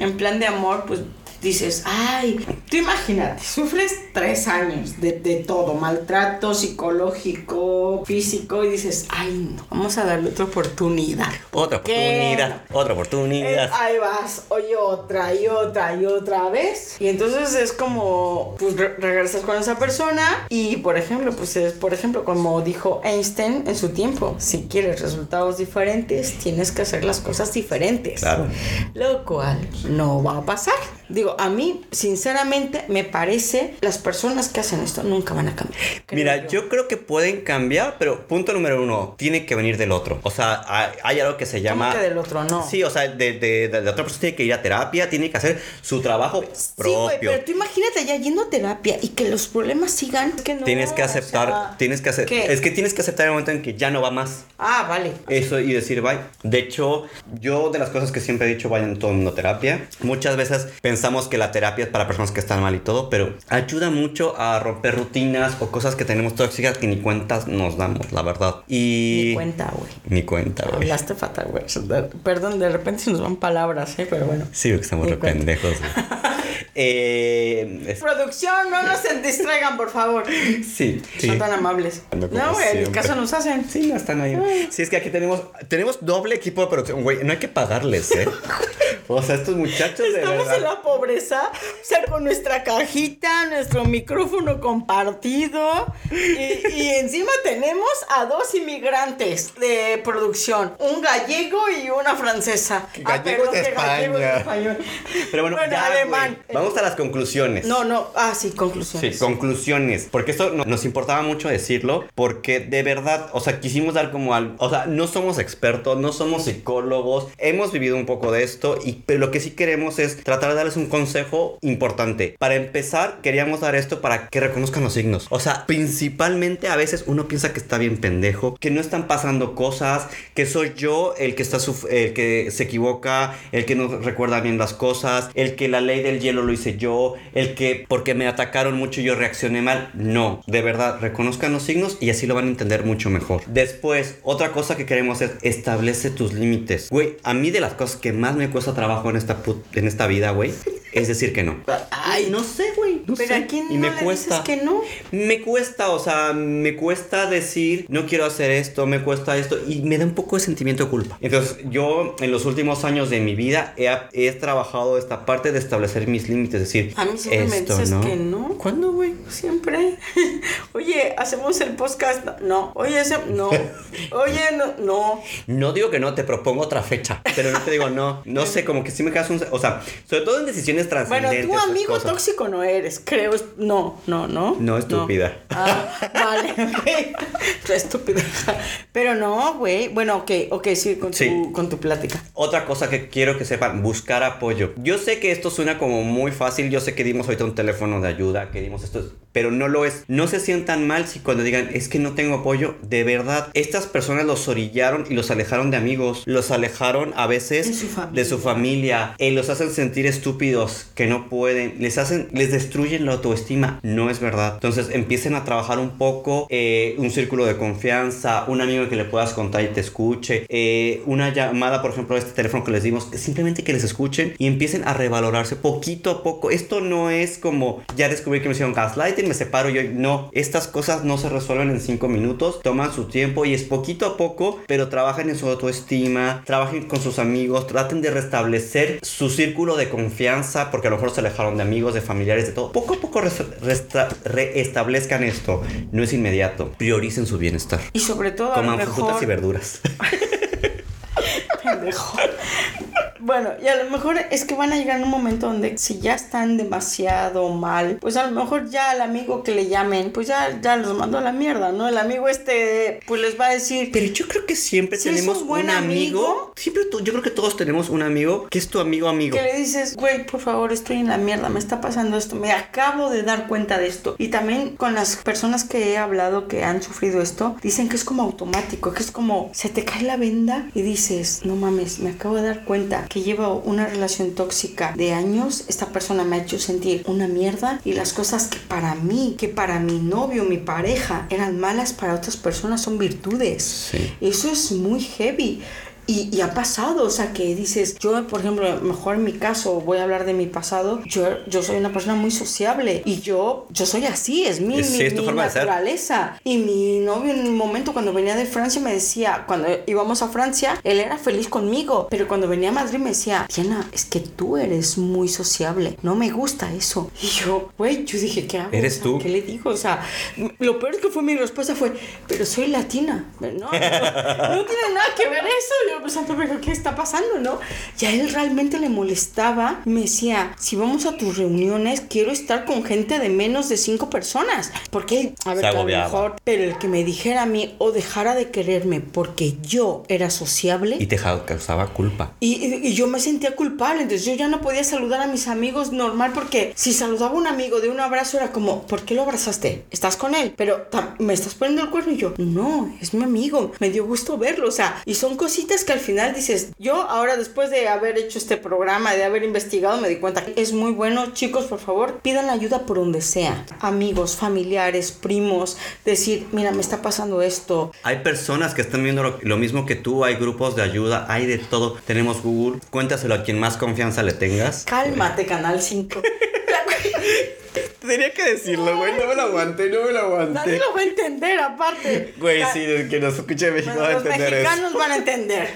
en plan de amor, pues dices, ay, tú imagínate, sufres tres años de, de todo, maltrato psicológico, físico, y dices, ay, no, vamos a darle otra oportunidad. otra ¿Qué? oportunidad, otra Eh, oportunidad. ahí vas, oye otra y otra y otra vez. Y entonces es como, pues re- regresas con esa persona y, por ejemplo, pues es, por ejemplo, como dijo Einstein en su tiempo, si quieres resultados diferentes, tienes que hacer las cosas diferentes. Claro. Lo cual no va a pasar. Digo, a mí, sinceramente, me parece, las personas que hacen esto nunca van a cambiar. Mira, yo creo que pueden cambiar, pero punto número uno, tiene que venir del otro. O sea, hay, algo que se ¿Cómo llama... que del otro no? Sí, o sea, de, de, de la otra persona tiene que ir a terapia, tiene que hacer su trabajo Sí, propio. pero tú imagínate ya yendo a terapia y que los problemas sigan. Es que no, tienes que o aceptar, sea, tienes que hacer... ¿qué? Es que tienes que aceptar el momento en que ya no va más. Ah, vale. Eso y decir bye. De hecho, yo de las cosas que siempre he dicho, vayan todo el mundo a terapia. Muchas veces pensamos que la terapia es para personas que están mal y todo, pero ayuda mucho a romper rutinas o cosas que tenemos tóxicas que ni cuentas nos damos, la verdad. Y... Ni cuenta, güey. Ni cuenta, güey. Hablaste fatal, güey. Perdón, de repente se nos van palabras, ¿eh? Pero bueno. Sí, porque estamos re pendejos. güey. *laughs* eh, es- Producción, no nos distraigan, por favor. *laughs* sí, sí. Son tan amables. No, güey, siempre. caso nos hacen. Sí, no están ahí. Sí, es que aquí tenemos, tenemos doble equipo de producción. Güey, no hay que pagarles, ¿eh? *laughs* O sea, estos muchachos de Estamos verdad. en la pobreza, o sea, con nuestra cajita, nuestro micrófono compartido y, y encima tenemos a dos inmigrantes de producción, un gallego y una francesa. Ah, Gallegos perdón, de que gallego España. de español. Pero bueno, ya, alemán. güey. Vamos a las conclusiones. No, no, ah, sí, Sí, conclusiones. conclusiones. Porque esto no- nos importaba mucho decirlo. Porque de verdad, o sea, quisimos dar como algo. O sea, no somos expertos, no somos psicólogos. Hemos vivido un poco de esto. Y pero lo que sí queremos es tratar de darles un consejo importante. Para empezar, queríamos dar esto para que reconozcan los signos. O sea, principalmente a veces uno piensa que está bien pendejo, que no están pasando cosas, que soy yo el que está el que se equivoca, el que no recuerda bien las cosas, el que la ley del hielo lo hice yo, el que porque me atacaron mucho yo reaccioné mal. No, de verdad, reconozcan los signos y así lo van a entender mucho mejor. Después, otra cosa que queremos es establece tus límites. Güey, a mí de las cosas que más me cuesta trabajo en esta put- en esta vida, güey, es decir que no. Ay, no sé, güey, no pero sé. a quién y no me le cuesta. dices que no. Me cuesta, o sea, me cuesta decir, no quiero hacer esto, me cuesta esto, y me da un poco de sentimiento de culpa. Entonces, yo en los últimos años de mi vida he, he trabajado esta parte de establecer mis límites, es decir, A mí siempre me esto, dices ¿no? que no. ¿Cuándo, güey? Siempre. *laughs* Oye, hacemos el podcast. No. Oye, ese... no. *laughs* Oye, no. No. No digo que no, te propongo otra fecha, pero no te digo no. No sé, como que sí me quedas un... O sea, sobre todo en decisiones Bueno, trascendentes. tú esas amigo tóxico no eres. creo. No, no, no. No, estúpida. Ah, vale. *laughs* Estúpida. Pero no, güey. Bueno, ok, ok, sí, con, Sí. Tu, con tu plática. Otra cosa que quiero que sepan, buscar apoyo. Yo sé que esto suena como muy fácil, yo sé que dimos ahorita un teléfono de ayuda, que dimos esto, pero no lo es. No se sientan mal si cuando digan, es que no tengo apoyo, de verdad, estas personas los orillaron y los alejaron de amigos, los alejaron a veces De su familia. de su familia, eh, los hacen sentir estúpidos, que no pueden, les hacen, les destruyen la autoestima, no es verdad. Entonces empiecen a trabajar un poco, eh, un círculo de confianza, un amigo que le puedas contar y te escuche, eh, una llamada, por ejemplo, a este teléfono que les dimos, simplemente que les escuchen y empiecen a revalorarse poquito a poco. Esto no es como ya descubrí que me hicieron me separo yo. No, estas cosas no se resuelven en cinco minutos, toman su tiempo y es poquito a poco, pero trabajen en su autoestima, trabajen con sus amigos, traten de restablecer su círculo de confianza, porque a lo mejor se alejaron de amigos, de familiares, de todo. Poco a poco reestablezcan esto. No es inmediato. Prioricen su bienestar. Y sobre todo, a lo Coman mejor. frutas y verduras. *laughs* pendejo. Bueno, y a lo mejor es que van a llegar en un momento donde si ya están demasiado mal, pues a lo mejor ya el amigo que le llamen, pues ya, ya los mandó a la mierda, ¿no? El amigo este, pues les va a decir, Pero yo creo que siempre Si tenemos sos buen un amigo. amigo- Siempre tú- yo creo que todos tenemos un amigo que es tu amigo amigo. que le dices, güey, por favor, estoy en la mierda, me está pasando esto, me acabo de dar cuenta de esto. Y también con las personas que he hablado que han sufrido esto, dicen que es como automático, que es como se te cae la venda y dices, no mames, me acabo de dar cuenta que llevo una relación tóxica de años, esta persona me ha hecho sentir una mierda y las cosas que para mí, que para mi novio, mi pareja, eran malas para otras personas son virtudes. Sí. Eso es muy heavy. Y, y ha pasado, o sea, que dices, yo, por ejemplo, mejor en mi caso, voy a hablar de mi pasado, yo, yo soy una persona muy sociable y yo, yo soy así, es mi, Sí, mi- es mi naturaleza. Y mi novio en un momento cuando venía de Francia me decía, cuando íbamos a Francia, él era feliz conmigo, pero cuando venía a Madrid me decía, Diana, es que tú eres muy sociable, no me gusta eso. Y yo, güey, yo dije, ¿qué hago? Eres O sea, tú. ¿Qué le digo? O sea, lo peor que fue mi respuesta fue, pero soy latina. No, no, no tiene nada que ver eso. Pensando, pero ¿qué está pasando, no? Y a él realmente le molestaba. Me decía, si vamos a tus reuniones, quiero estar con gente de menos de cinco personas. Porque a ver, a lo mejor, pero el que me dijera a mí o dejara de quererme porque yo era sociable. Y te causaba culpa. Y, y- y yo me sentía culpable, entonces yo ya no podía saludar a mis amigos normal porque si saludaba a un amigo de un abrazo era como, ¿por qué lo abrazaste? ¿Estás con él? Pero me estás poniendo el cuerno y yo, no, es mi amigo, me dio gusto verlo, o sea, y son cositas que al final dices, yo ahora después de haber hecho este programa, de haber investigado, me di cuenta que es muy bueno, chicos, por favor, pidan ayuda por donde sea, amigos, familiares, primos, decir, mira, me está pasando esto, Hay personas que están viendo lo, lo mismo que tú, hay grupos de ayuda, hay de todo. Tenemos Google, cuéntaselo a quien más confianza le tengas. cálmate, Canal 5. *laughs* Tenía que decirlo, güey, no me lo aguanté, no me lo Nadie lo va a entender, aparte. Güey, sí, el que nos escuche de México Bueno, va a los entender eso. mexicanos van a entender.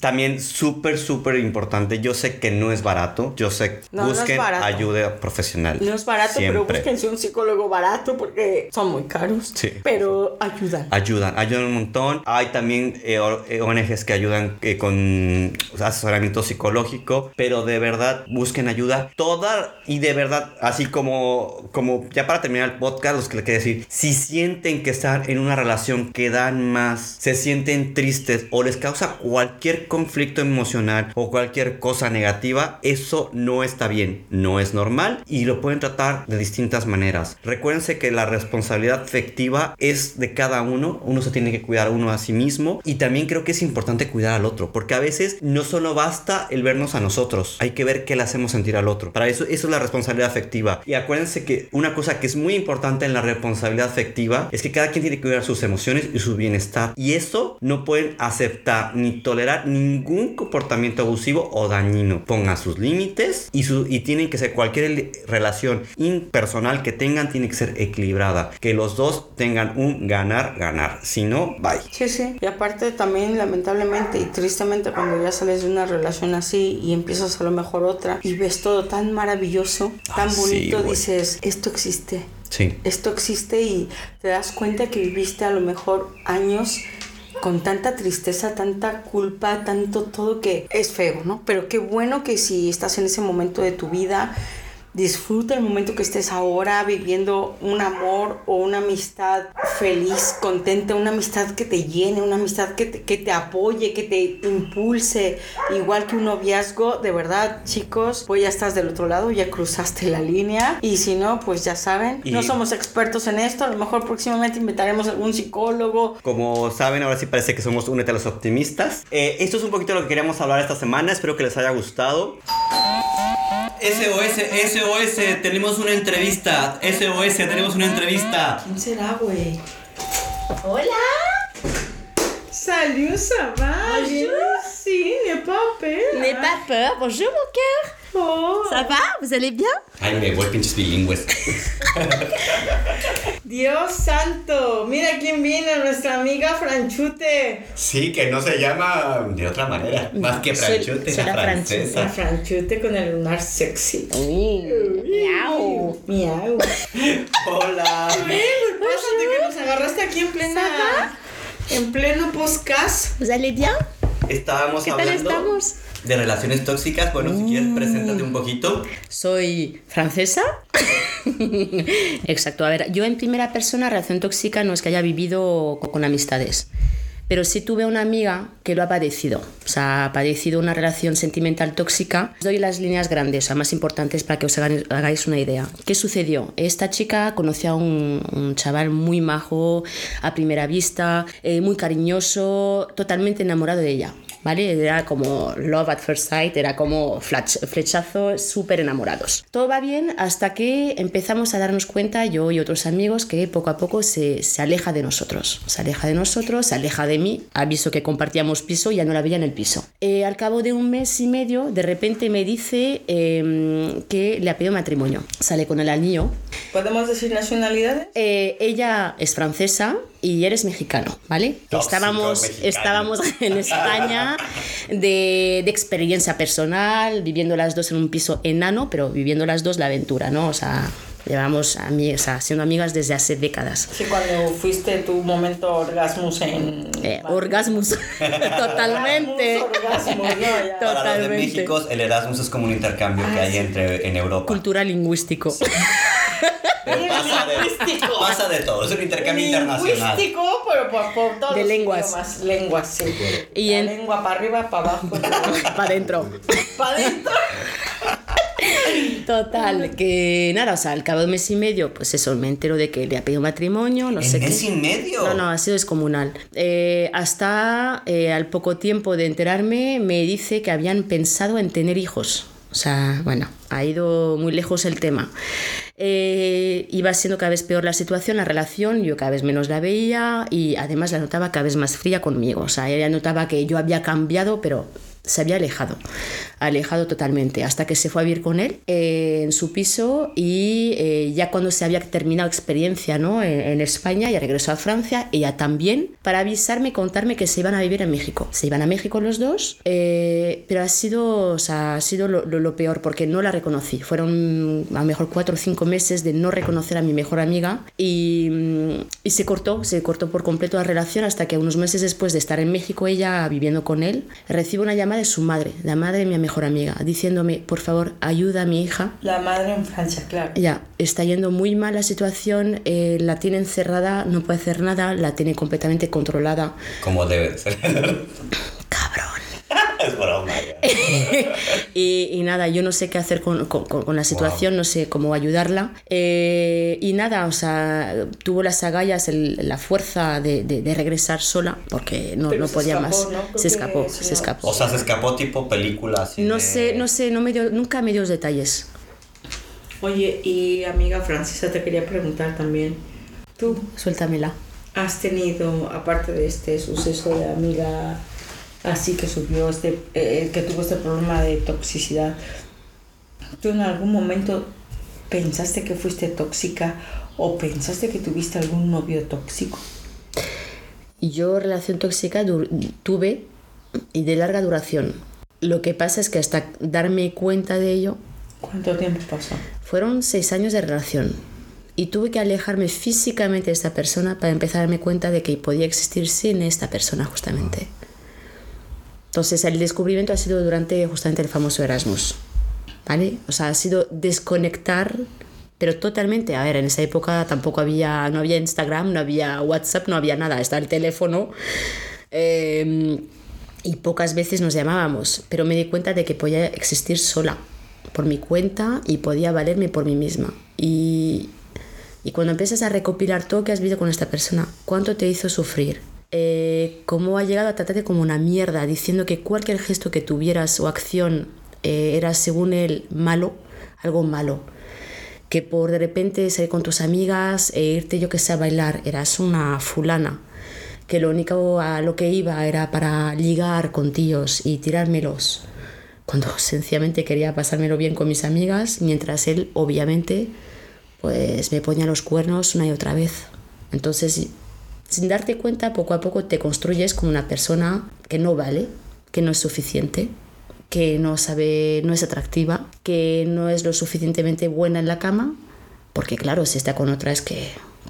También súper, súper importante. Yo sé que no es barato. Yo sé, No, busquen ayuda profesional. No es barato, pero Siempre. búsquense un psicólogo barato porque son muy caros. Sí. Pero ayudan. Ayudan, ayudan un montón. Hay también eh, o- eh, ONGs que ayudan eh, con asesoramiento psicológico, pero de verdad busquen ayuda. Toda y de verdad, así como, como ya para terminar el podcast, los que le quiero decir, si sienten que están en una relación que dan más, se sienten tristes o les causa cualquier conflicto emocional o cualquier cosa negativa, eso no está bien, no es normal y lo pueden tratar de distintas maneras. Recuérdense que la responsabilidad afectiva es de cada uno, uno se tiene que cuidar uno a sí mismo y también creo que es importante cuidar al otro, porque a veces no solo basta el vernos a nosotros, hay que ver qué le hacemos sentir al otro. Para eso, eso es la responsabilidad afectiva. Y acuérdense que una cosa que es muy importante en la responsabilidad afectiva es que cada quien tiene que cuidar sus emociones y su bienestar. Y eso no pueden aceptar ni tolerar ningún comportamiento abusivo o dañino. Pongan sus límites y, su, y tienen que ser cualquier relación impersonal que tengan tiene que ser equilibrada. Que los dos tengan un ganar, ganar. Si no, bye. Sí, sí. Y aparte también, lamentablemente y tristemente, cuando ya sales de una relación así y empiezas a lo mejor otra y ves todo tan maravilloso, tan Ah, sí, bonito, güey. dices, esto existe. Sí. Esto existe y te das cuenta que viviste a lo mejor años con tanta tristeza, tanta culpa, tanto todo que es feo, ¿no? Pero qué bueno que si estás en ese momento de tu vida, disfruta el momento que estés ahora viviendo un amor o una amistad feliz, contenta, una amistad que te llene, una amistad que te, que te apoye, que te impulse, igual que un noviazgo, de verdad, chicos, pues ya estás del otro lado, ya cruzaste la línea y si no, pues ya saben, no Y- somos expertos en esto, a lo mejor próximamente invitaremos a algún psicólogo. Como saben, ahora sí parece que somos Únete a los Optimistas. Eh, esto es un poquito lo que queríamos hablar esta semana. Espero que les haya gustado. SOS, SOS, tenemos una entrevista. SOS, tenemos una entrevista. ¿Quién será, güey? Hola Salut, ça va? Bonjour. Sí, n'est pas peur. N'aie pas peur, bonjour mon cœur Oh. Ça va Vous allez bien Ay, me voy pinches bilingües. *laughs* Dios santo, mira quién viene, nuestra amiga Franchute. Sí, que no se llama de otra manera. Más que Soy- franchute, soy la la francesa. La Franchute con el lunar sexy. Miau Miau. Hola. Pásate que nos agarraste aquí en plena. En pleno podcast. Vous allez bien Estábamos ¿Qué tal hablando estamos? De relaciones tóxicas. Bueno, si quieres, preséntate un poquito. Soy francesa. *laughs* Exacto, a ver, yo en primera persona relación tóxica no es que haya vivido co- con amistades, pero sí tuve una amiga que lo ha padecido, o sea, ha padecido una relación sentimental tóxica. Os doy las líneas grandes, o sea, más importantes para que os hagáis una idea. ¿Qué sucedió? Esta chica conoció a un, un chaval muy majo, a primera vista, eh, muy cariñoso, totalmente enamorado de ella. ¿vale? Era como love at first sight, era como flach- flechazo, súper enamorados. Todo va bien hasta que empezamos a darnos cuenta, yo y otros amigos, que poco a poco se, se aleja de nosotros. Se aleja de nosotros, se aleja de mí. Aviso que compartíamos piso y ya no la veía en el piso. Eh, al cabo de un mes y medio, de repente me dice eh, que le ha pedido matrimonio. Sale con el anillo. ¿Podemos decir nacionalidades? Eh, ella es francesa y eres mexicano, ¿vale? Tóxico estábamos, mexicano. estábamos en España de, de experiencia personal, viviendo las dos en un piso enano, pero viviendo las dos la aventura, ¿no? O sea, llevamos ami- o sea, siendo amigas desde hace décadas. Sí, cuando fuiste tu momento orgasmus en. Eh, orgasmus, *laughs* totalmente. Orgasmus, no, ya. Para los de Totalmente. México, el Erasmus es como un intercambio que hay entre, en Europa. Cultura lingüístico. *laughs* Pero pasa, de, Lingüístico. pasa de todo, es un intercambio internacional. Lingüístico, pero por, por todos De los lenguas. idiomas. Lenguas, sí. Y La en- lengua para arriba, para abajo, *laughs* Para adentro. para adentro. Total, que nada, o sea, al cabo de un mes y medio, pues eso, me entero de que le ha pedido matrimonio, no ¿En sé mes qué. y medio? No, no, ha sido descomunal. Eh, hasta eh, al poco tiempo de enterarme me dice que habían pensado en tener hijos. O sea, bueno, ha ido muy lejos el tema. Eh, iba siendo cada vez peor la situación, la relación, yo cada vez menos la veía y además la notaba cada vez más fría conmigo. O sea, ella notaba que yo había cambiado, pero se había alejado, alejado totalmente, hasta que se fue a vivir con él eh, en su piso y eh, ya cuando se había terminado experiencia ¿no? en, en España, ya regresó a Francia, ella también, para avisarme contarme que se iban a vivir en México. Se iban a México los dos, eh, pero ha sido, o sea, ha sido lo, lo- lo peor porque no la reconocí. Fueron a lo mejor cuatro o cinco meses de no reconocer a mi mejor amiga y, mm, y se cortó, se cortó por completo la relación hasta que unos meses después de estar en México, ella viviendo con él, recibe una llamada de su madre, la madre de mi mejor amiga, diciéndome, por favor, ayuda a mi hija. La madre en Francia, claro. Ya, está yendo muy mal la situación, eh, la tiene encerrada, no puede hacer nada, la tiene completamente controlada. Como debe de ser. *laughs* Es broma. *laughs* y, y nada, yo no sé qué hacer con, con- con- la situación, no sé cómo ayudarla. Eh, y nada, o sea, tuvo las agallas, el- la fuerza de, de- de regresar sola, porque no, no se podía escapó, más. ¿no? Se escapó, sí, se escapó. O sea, se escapó tipo película así No de- sé, no sé, no me dio, nunca me dio los detalles. Oye, y amiga Francesa, te quería preguntar también. ¿Tú Suéltamela. has tenido, aparte de este suceso de amiga así que subió, este, eh, que tuvo este problema de toxicidad, ¿tú en algún momento pensaste que fuiste tóxica o pensaste que tuviste algún novio tóxico? Yo relación tóxica tuve y de larga duración. Lo que pasa es que hasta darme cuenta de ello, ¿Cuánto tiempo pasó? fueron seis años de relación. Y tuve que alejarme físicamente de esta persona para empezar a darme cuenta de que podía existir sin esta persona justamente. Entonces el descubrimiento ha sido durante justamente el famoso Erasmus. ¿vale? O sea, ha sido desconectar, pero totalmente. A ver, en esa época tampoco había, no había Instagram, no había WhatsApp, no había nada, está el teléfono. eh, y pocas veces nos llamábamos, pero me di cuenta de que podía existir sola, por mi cuenta, y podía valerme por mí misma. Y, y cuando empiezas a recopilar todo que has vivido con esta persona, cuánto te hizo sufrir, eh, cómo ha llegado a tratarte como una mierda, diciendo que cualquier gesto que tuvieras o acción eh, era según él malo, algo malo. Que por de repente salir con tus amigas e irte yo que sé a bailar, eras una fulana. Que lo único a lo que iba era para ligar con tíos y tirármelos. Cuando sencillamente quería pasármelo bien con mis amigas, mientras él obviamente pues me ponía los cuernos una y otra vez. Entonces, sin darte cuenta, poco a poco te construyes como una persona que no vale, que no es suficiente, que no sabe, no es atractiva, que no es lo suficientemente buena en la cama, porque claro, si está con otra es que,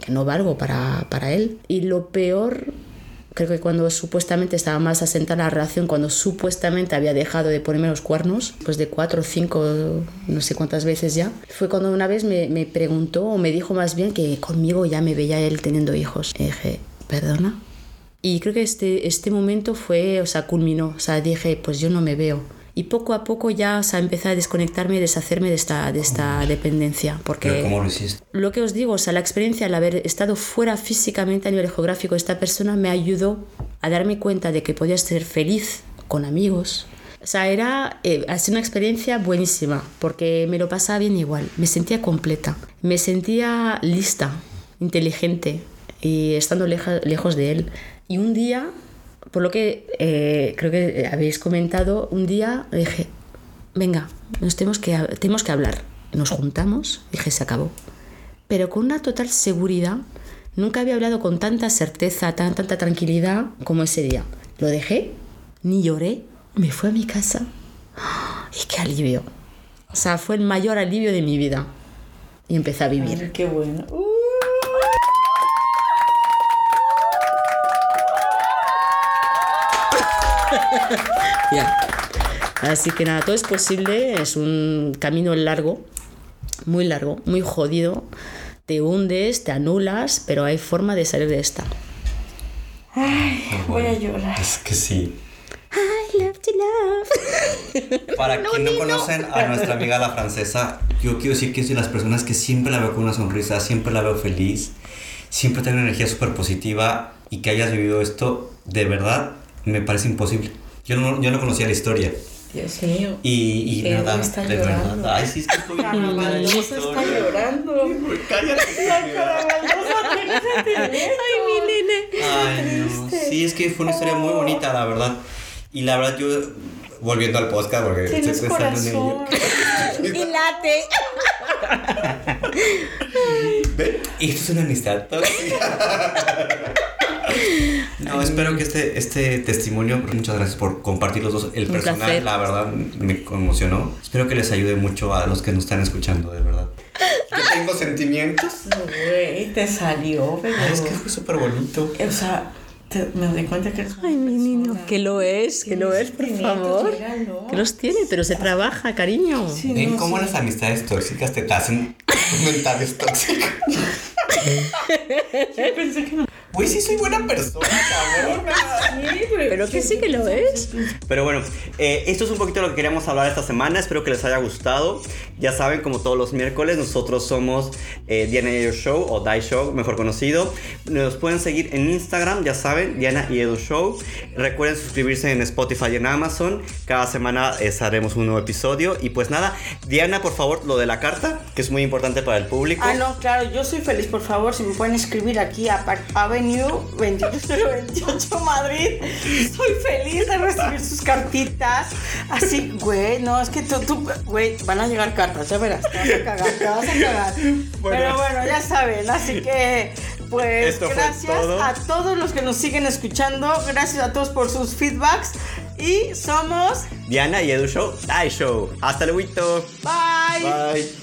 no valgo para, para él. Y lo peor, creo que cuando supuestamente estaba más asentada la relación, cuando supuestamente había dejado de ponerme los cuernos, pues de cuatro o cinco, no sé cuántas veces ya, fue cuando una vez me, me preguntó, o me dijo más bien que conmigo ya me veía él teniendo hijos. ¿Perdona? Y creo que este, este momento fue, o sea, culminó. O sea, dije, pues yo no me veo. Y poco a poco ya, o sea, empecé a desconectarme y deshacerme de esta, de esta dependencia. Porque Pero ¿cómo lo hiciste? lo que os digo, o sea, la experiencia al haber estado fuera físicamente a nivel geográfico de esta persona me ayudó a darme cuenta de que podía ser feliz con amigos. O sea, era, eh, ha sido una experiencia buenísima porque me lo pasaba bien igual, me sentía completa, me sentía lista, inteligente y estando leja- lejos de él. Y un día, por lo que eh, creo que habéis comentado, un día dije, venga, nos tenemos que, tenemos que hablar. Nos juntamos, dije, se acabó. Pero con una total seguridad, nunca había hablado con tanta certeza, tan, tanta tranquilidad como ese día. Lo dejé, ni lloré, me fui a mi casa. Y qué alivio. O sea, fue el mayor alivio de mi vida. Y empecé a vivir. Ay, qué bueno. Uh, *laughs* Ya. Así que nada, todo es posible, es un camino largo, muy largo, muy jodido. Te hundes, te anulas, pero hay forma de salir de esta. voy a llorar. Es que sí. I love to love. *laughs* Para quien no conocen a nuestra amiga la francesa, yo quiero decir que es de las personas que siempre la veo con una sonrisa, siempre la veo feliz, siempre tiene una energía súper positiva y que hayas vivido esto, de verdad, me parece imposible. Yo no, yo no conocía la historia. Dios mío. Y, y Edu nada, está de llorando. verdad. Ay, sí, es que Carla Baldosa está llorando. Cállate. Ay, mi nene. Ay, no. Sí, es que fue una historia muy bonita, la verdad. Y la verdad, yo, volviendo al podcast, porque Tienes estoy pensando en ello. *laughs* Y late. ¿Ven? Esto es una amistad tóxica. *laughs* No, espero que este, este testimonio, muchas gracias por compartir los dos. El Un personal, placer. la verdad, me conmocionó. Espero que les ayude mucho a los que nos están escuchando, de verdad. *laughs* Yo tengo sentimientos. Güey, te salió, pero. Ay, es que fue súper bonito. O sea, te- me doy cuenta que Ay, mi niño, que lo es, que lo es, por favor. Que los tiene, pero se trabaja, cariño. Sí, ¿Ven no, cómo sí. las amistades tóxicas te hacen *laughs* comentarios tóxicos? *laughs* Yo pensé que no. Güey, sí soy buena persona, cabrón. Sí, Pero que sí que lo es. Pero bueno, eh, esto es un poquito de lo que queríamos hablar esta semana. Espero que les haya gustado. Ya saben, como todos los miércoles, nosotros somos eh, Diana y Edu Show o Die Show, mejor conocido. Nos pueden seguir en Instagram, ya saben, Diana y Edu Show. Recuerden suscribirse en Spotify y en Amazon. Cada semana eh, haremos un nuevo episodio. Y pues nada, Diana, por favor, lo de la carta, que es muy importante para el público. Ah, no, claro, yo soy feliz, por favor, si me pueden escribir aquí a Park Avenue 28028 *laughs* Madrid. Soy feliz de recibir sus cartitas. Así, güey, no, es que tú, tú, güey, van a llegar cartas, ya verás, te vas a cagar, te vas a cagar. *laughs* Pero bueno, ya saben, así que, pues, Esto gracias todo. a todos los que nos siguen escuchando, gracias a todos por sus feedbacks y somos, Diana y Edu Show, Die Show. Hasta luego. bye. Bye.